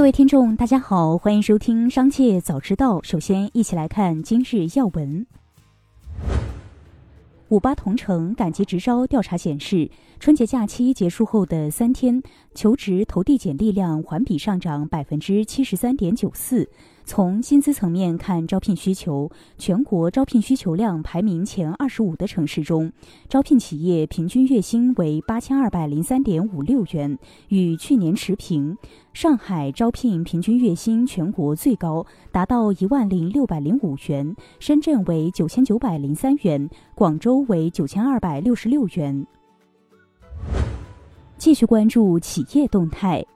各位听众，大家好，欢迎收听《商界早知道》。首先，一起来看今日要闻。五八同城赶集直招调查显示，春节假期结束后的三天，求职投递简历量环比上涨百分之七十三点九四。从薪资层面看，招聘需求，全国招聘需求量排名前二十五的城市中，招聘企业平均月薪为八千二百零三点五六元，与去年持平。上海招聘平均月薪全国最高，达到一万零六百零五元；深圳为九千九百零三元，广州为九千二百六十六元。继续关注企业动态。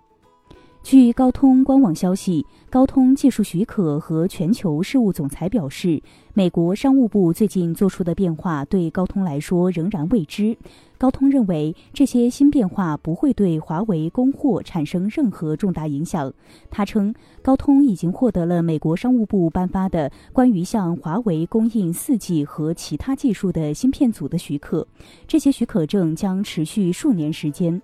据高通官网消息，高通技术许可和全球事务总裁表示，美国商务部最近做出的变化对高通来说仍然未知。高通认为这些新变化不会对华为供货产生任何重大影响。他称，高通已经获得了美国商务部颁发的关于向华为供应四 G 和其他技术的芯片组的许可，这些许可证将持续数年时间。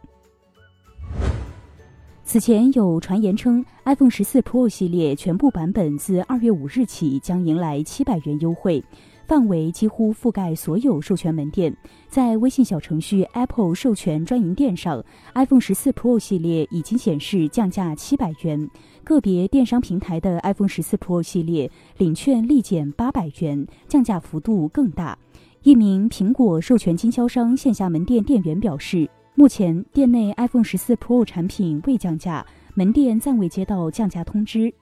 此前有传言称，iPhone 十四 Pro 系列全部版本自二月五日起将迎来七百元优惠，范围几乎覆盖所有授权门店。在微信小程序 Apple 授权专营店上，iPhone 十四 Pro 系列已经显示降价七百元，个别电商平台的 iPhone 十四 Pro 系列领券立减八百元，降价幅度更大。一名苹果授权经销商线下门店店员表示。目前店内 iPhone 十四 Pro 产品未降价，门店暂未接到降价通知。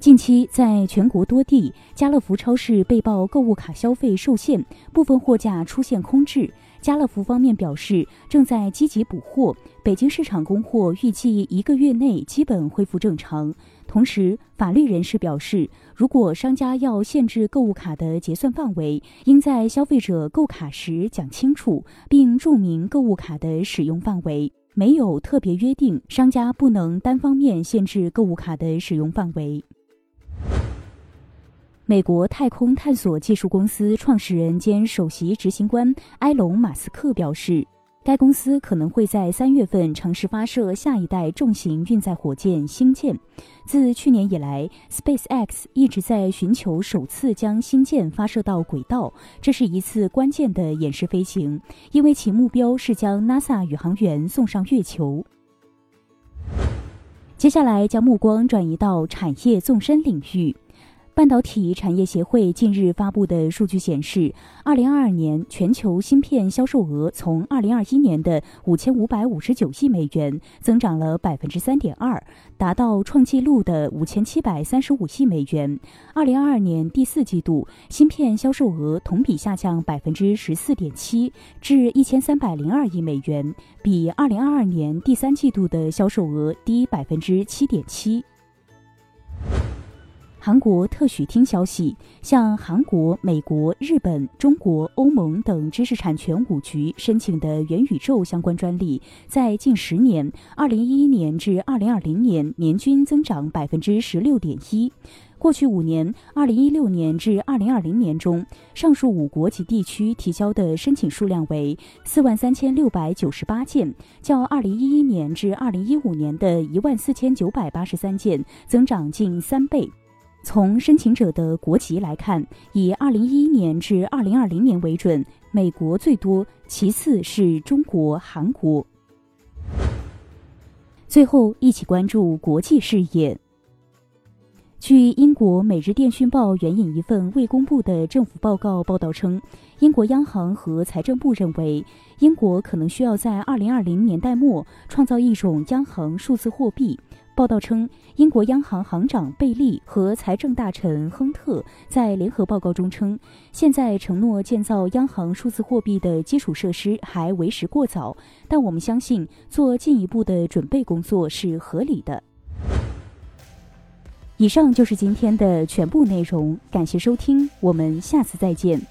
近期，在全国多地，家乐福超市被曝购物卡消费受限，部分货架出现空置。家乐福方面表示，正在积极补货，北京市场供货预计一个月内基本恢复正常。同时，法律人士表示，如果商家要限制购物卡的结算范围，应在消费者购卡时讲清楚，并注明购物卡的使用范围。没有特别约定，商家不能单方面限制购物卡的使用范围。美国太空探索技术公司创始人兼首席执行官埃隆·马斯克表示。该公司可能会在三月份尝试发射下一代重型运载火箭星舰。自去年以来，SpaceX 一直在寻求首次将星舰发射到轨道，这是一次关键的演示飞行，因为其目标是将 NASA 宇航员送上月球。接下来，将目光转移到产业纵深领域。半导体产业协会近日发布的数据显示，二零二二年全球芯片销售额从二零二一年的五千五百五十九亿美元增长了百分之三点二，达到创纪录的五千七百三十五亿美元。二零二二年第四季度芯片销售额同比下降百分之十四点七，至一千三百零二亿美元，比二零二二年第三季度的销售额低百分之七点七。韩国特许厅消息，向韩国、美国、日本、中国、欧盟等知识产权五局申请的元宇宙相关专利，在近十年（二零一一年至二零二零年）年均增长百分之十六点一。过去五年（二零一六年至二零二零年）中，上述五国及地区提交的申请数量为四万三千六百九十八件，较二零一一年至二零一五年的一万四千九百八十三件增长近三倍。从申请者的国籍来看，以2011年至2020年为准，美国最多，其次是中国、韩国。最后，一起关注国际视野。据英国《每日电讯报》援引一份未公布的政府报告报道称，英国央行和财政部认为，英国可能需要在2020年代末创造一种央行数字货币。报道称，英国央行行长贝利和财政大臣亨特在联合报告中称，现在承诺建造央行数字货币的基础设施还为时过早，但我们相信做进一步的准备工作是合理的。以上就是今天的全部内容，感谢收听，我们下次再见。